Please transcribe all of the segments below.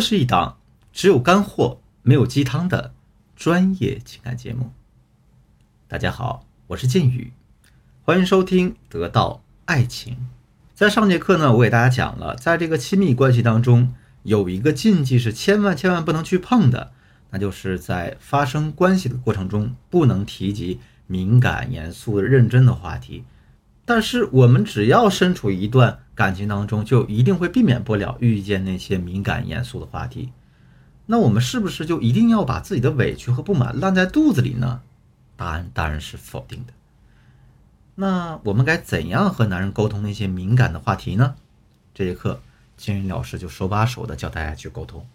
这是一档只有干货没有鸡汤的专业情感节目。大家好，我是剑宇，欢迎收听《得到爱情》。在上节课呢，我给大家讲了，在这个亲密关系当中，有一个禁忌是千万千万不能去碰的，那就是在发生关系的过程中，不能提及敏感、严肃、认真的话题。但是我们只要身处一段感情当中，就一定会避免不了遇见那些敏感严肃的话题。那我们是不是就一定要把自己的委屈和不满烂在肚子里呢？答案当然是否定的。那我们该怎样和男人沟通那些敏感的话题呢？这节课金云老师就手把手的教大家去沟通。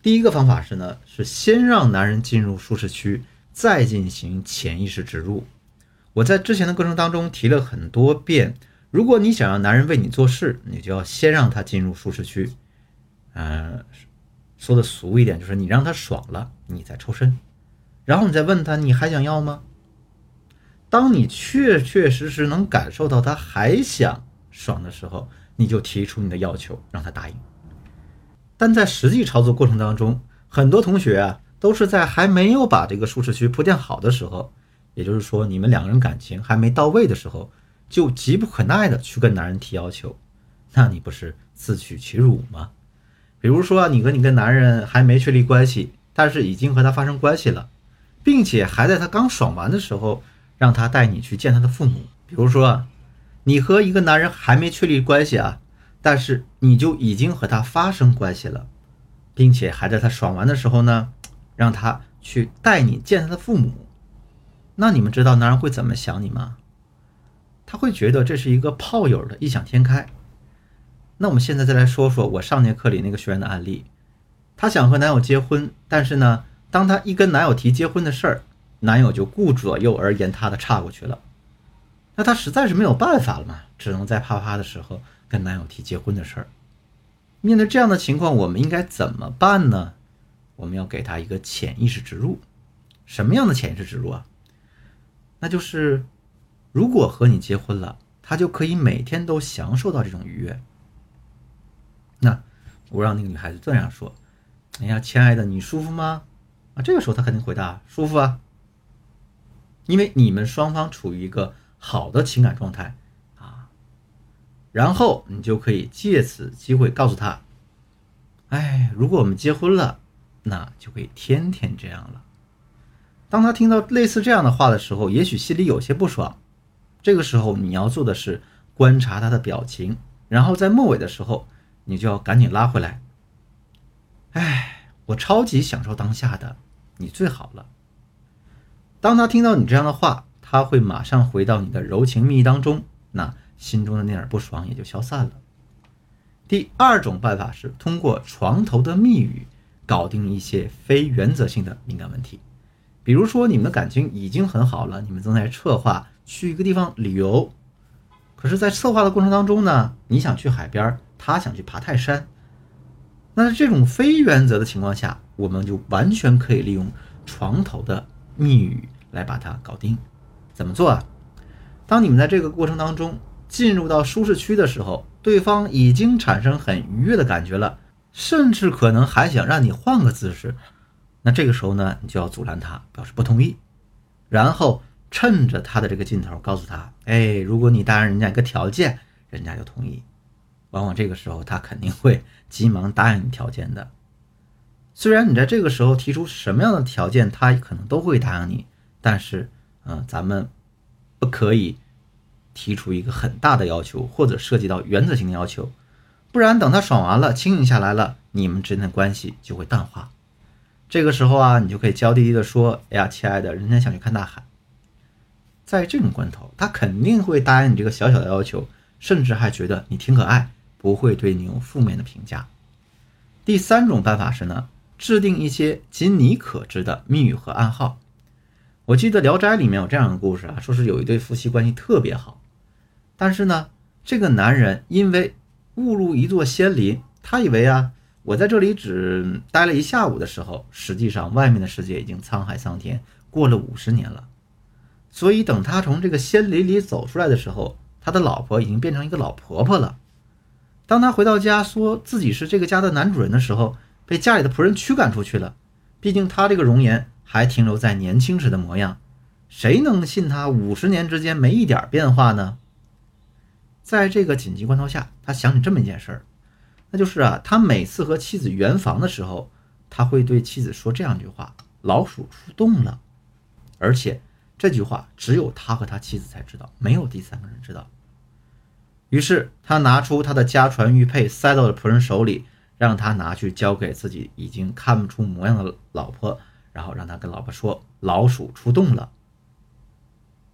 第一个方法是呢，是先让男人进入舒适区，再进行潜意识植入。我在之前的过程当中提了很多遍，如果你想让男人为你做事，你就要先让他进入舒适区。嗯，说的俗一点，就是你让他爽了，你再抽身，然后你再问他你还想要吗？当你确确实实能感受到他还想爽的时候，你就提出你的要求，让他答应。但在实际操作过程当中，很多同学啊都是在还没有把这个舒适区铺垫好的时候。也就是说，你们两个人感情还没到位的时候，就急不可耐的去跟男人提要求，那你不是自取其辱吗？比如说，你和你跟男人还没确立关系，但是已经和他发生关系了，并且还在他刚爽完的时候，让他带你去见他的父母。比如说，你和一个男人还没确立关系啊，但是你就已经和他发生关系了，并且还在他爽完的时候呢，让他去带你见他的父母。那你们知道男人会怎么想你吗？他会觉得这是一个炮友的异想天开。那我们现在再来说说我上节课里那个学员的案例，她想和男友结婚，但是呢，当她一跟男友提结婚的事儿，男友就顾左右而言他的岔过去了。那她实在是没有办法了嘛，只能在啪啪的时候跟男友提结婚的事儿。面对这样的情况，我们应该怎么办呢？我们要给他一个潜意识植入，什么样的潜意识植入啊？那就是，如果和你结婚了，他就可以每天都享受到这种愉悦。那我让那个女孩子这样说：“哎呀，亲爱的，你舒服吗？”啊，这个时候他肯定回答：“舒服啊。”因为你们双方处于一个好的情感状态啊。然后你就可以借此机会告诉他：“哎，如果我们结婚了，那就可以天天这样了。”当他听到类似这样的话的时候，也许心里有些不爽。这个时候，你要做的是观察他的表情，然后在末尾的时候，你就要赶紧拉回来。哎，我超级享受当下的，你最好了。当他听到你这样的话，他会马上回到你的柔情蜜意当中，那心中的那点不爽也就消散了。第二种办法是通过床头的密语，搞定一些非原则性的敏感问题。比如说，你们的感情已经很好了，你们正在策划去一个地方旅游，可是，在策划的过程当中呢，你想去海边，他想去爬泰山，那这种非原则的情况下，我们就完全可以利用床头的密语来把它搞定。怎么做啊？当你们在这个过程当中进入到舒适区的时候，对方已经产生很愉悦的感觉了，甚至可能还想让你换个姿势。那这个时候呢，你就要阻拦他，表示不同意，然后趁着他的这个劲头，告诉他：哎，如果你答应人家一个条件，人家就同意。往往这个时候，他肯定会急忙答应你条件的。虽然你在这个时候提出什么样的条件，他可能都会答应你，但是，嗯，咱们不可以提出一个很大的要求，或者涉及到原则性的要求，不然等他爽完了，清醒下来了，你们之间的关系就会淡化。这个时候啊，你就可以娇滴滴的说：“哎呀，亲爱的，人家想去看大海。”在这种关头，他肯定会答应你这个小小的要求，甚至还觉得你挺可爱，不会对你有负面的评价。第三种办法是呢，制定一些仅你可知的密语和暗号。我记得《聊斋》里面有这样的故事啊，说是有一对夫妻关系特别好，但是呢，这个男人因为误入一座仙林，他以为啊。我在这里只待了一下午的时候，实际上外面的世界已经沧海桑田，过了五十年了。所以等他从这个仙林里走出来的时候，他的老婆已经变成一个老婆婆了。当他回到家说自己是这个家的男主人的时候，被家里的仆人驱赶出去了。毕竟他这个容颜还停留在年轻时的模样，谁能信他五十年之间没一点变化呢？在这个紧急关头下，他想起这么一件事儿，那就是啊，他每次和妻子圆房的时候，他会对妻子说这样一句话：“老鼠出洞了。”而且这句话只有他和他妻子才知道，没有第三个人知道。于是他拿出他的家传玉佩，塞到了仆人手里，让他拿去交给自己已经看不出模样的老婆，然后让他跟老婆说：“老鼠出洞了。”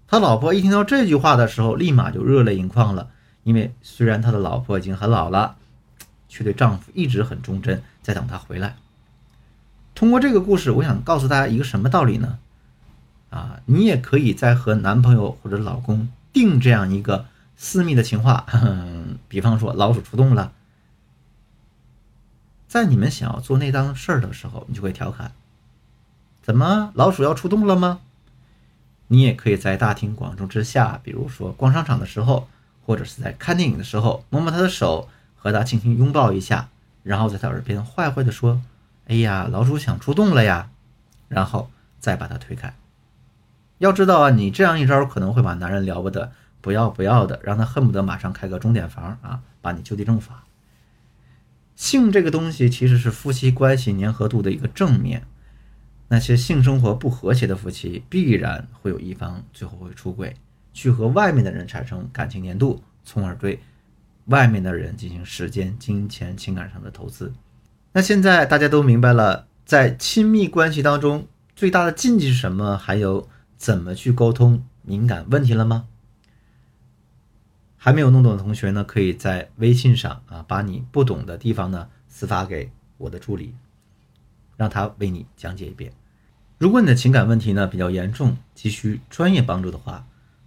他老婆一听到这句话的时候，立马就热泪盈眶了，因为虽然他的老婆已经很老了，却对丈夫一直很忠贞，在等他回来。通过这个故事，我想告诉大家一个什么道理呢？啊，你也可以在和男朋友或者老公定这样一个。私密的情话，比方说老鼠出洞了，在你们想要做那档事儿的时候，你就会调侃：“怎么老鼠要出洞了吗？”你也可以在大庭广众之下，比如说逛商场的时候，或者是在看电影的时候，摸摸他的手，和他轻轻拥抱一下，然后在他耳边坏坏的说：“哎呀，老鼠想出洞了呀！”然后再把他推开。要知道啊，你这样一招可能会把男人了不得。不要不要的，让他恨不得马上开个钟点房啊，把你就地正法。性这个东西其实是夫妻关系粘合度的一个正面。那些性生活不和谐的夫妻，必然会有一方最后会出轨，去和外面的人产生感情粘度，从而对外面的人进行时间、金钱、情感上的投资。那现在大家都明白了，在亲密关系当中最大的禁忌是什么？还有怎么去沟通敏感问题了吗？还没有弄懂的同学呢，可以在微信上啊，把你不懂的地方呢私发给我的助理，让他为你讲解一遍。如果你的情感问题呢比较严重，急需专业帮助的话，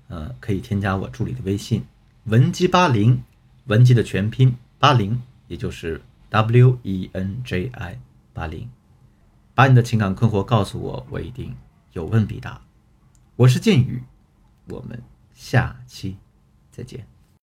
呃，可以添加我助理的微信文姬八零，文姬的全拼八零，也就是 W E N J I 八零，把你的情感困惑告诉我，我一定有问必答。我是剑宇，我们下期再见。